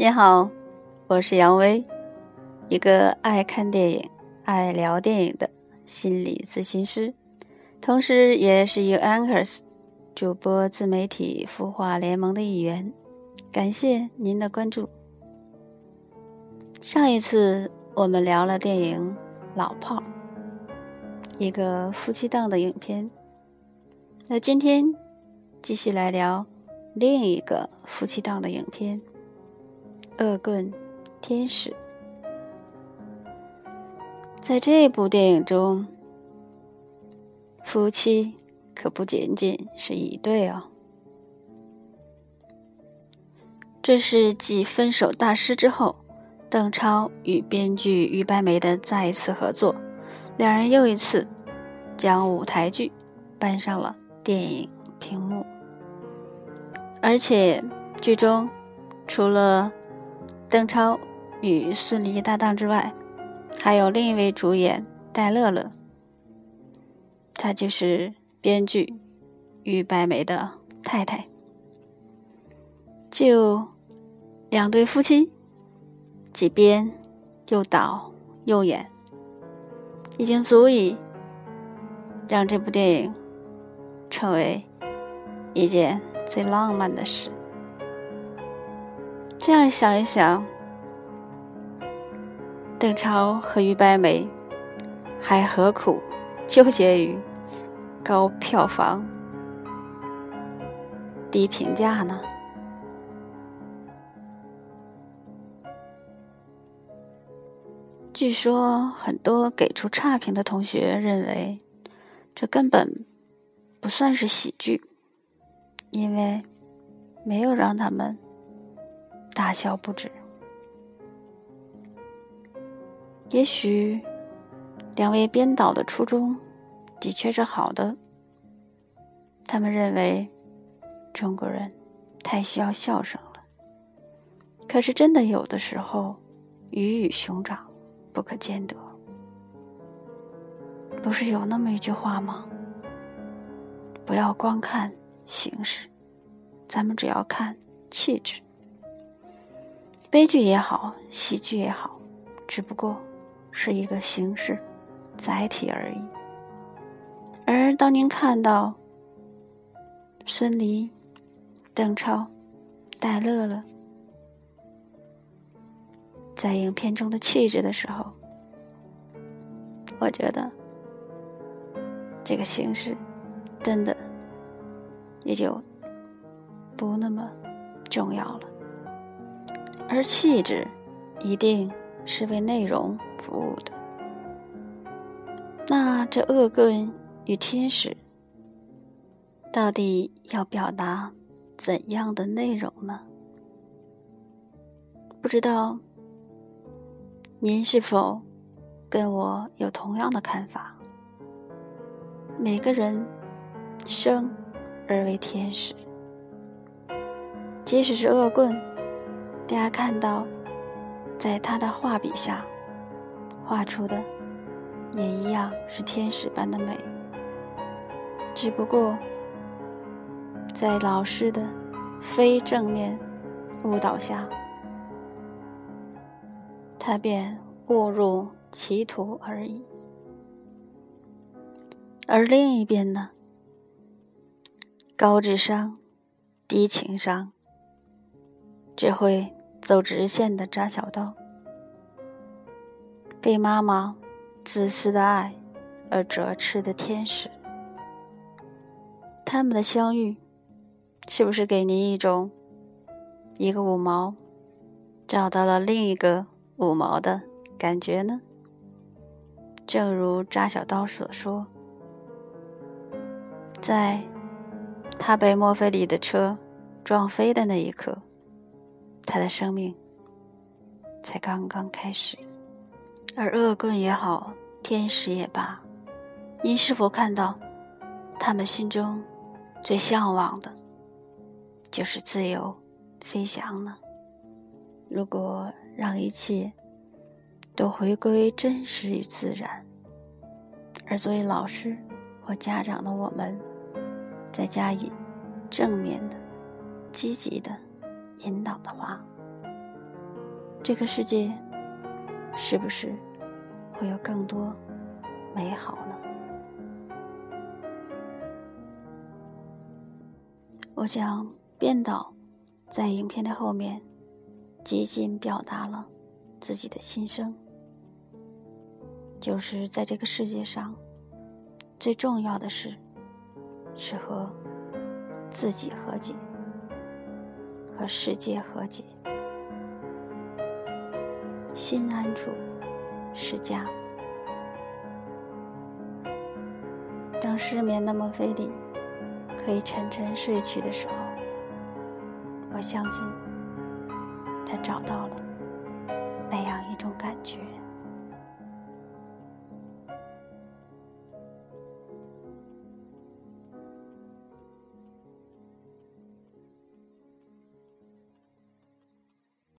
你好，我是杨威，一个爱看电影、爱聊电影的心理咨询师，同时也是 You Anchors 主播自媒体孵化联盟的一员。感谢您的关注。上一次我们聊了电影《老炮儿》，一个夫妻档的影片。那今天继续来聊另一个夫妻档的影片。恶棍天使，在这部电影中，夫妻可不仅仅是一对哦。这是继《分手大师》之后，邓超与编剧于白眉的再一次合作，两人又一次将舞台剧搬上了电影屏幕，而且剧中除了。邓超与孙俪搭档之外，还有另一位主演戴乐乐，她就是编剧于白眉的太太。就两对夫妻，几编又导又演，已经足以让这部电影成为一件最浪漫的事。这样想一想，邓超和于白眉还何苦纠结于高票房、低评价呢？据说很多给出差评的同学认为，这根本不算是喜剧，因为没有让他们。大笑不止。也许两位编导的初衷的确是好的，他们认为中国人太需要笑声了。可是真的有的时候，鱼与熊掌不可兼得。不是有那么一句话吗？不要光看形式，咱们只要看气质。悲剧也好，喜剧也好，只不过是一个形式、载体而已。而当您看到孙俪、邓超、戴乐乐在影片中的气质的时候，我觉得这个形式真的也就不那么重要了。而气质，一定是为内容服务的。那这恶棍与天使，到底要表达怎样的内容呢？不知道您是否跟我有同样的看法？每个人生而为天使，即使是恶棍。大家看到，在他的画笔下画出的，也一样是天使般的美。只不过，在老师的非正面误导下，他便误入歧途而已。而另一边呢，高智商、低情商，只会。走直线的扎小刀，被妈妈自私的爱而折翅的天使，他们的相遇，是不是给您一种一个五毛找到了另一个五毛的感觉呢？正如扎小刀所说，在他被墨菲里的车撞飞的那一刻。他的生命才刚刚开始，而恶棍也好，天使也罢，您是否看到，他们心中最向往的，就是自由飞翔呢？如果让一切都回归真实与自然，而作为老师或家长的我们，再加以正面的、积极的。引导的话，这个世界是不是会有更多美好呢？我想，编导在影片的后面，极尽表达了自己的心声，就是在这个世界上，最重要的是是和自己和解，和世界和解，心安处是家。当失眠的莫菲里。可以沉沉睡去的时候，我相信他找到了那样一种感觉。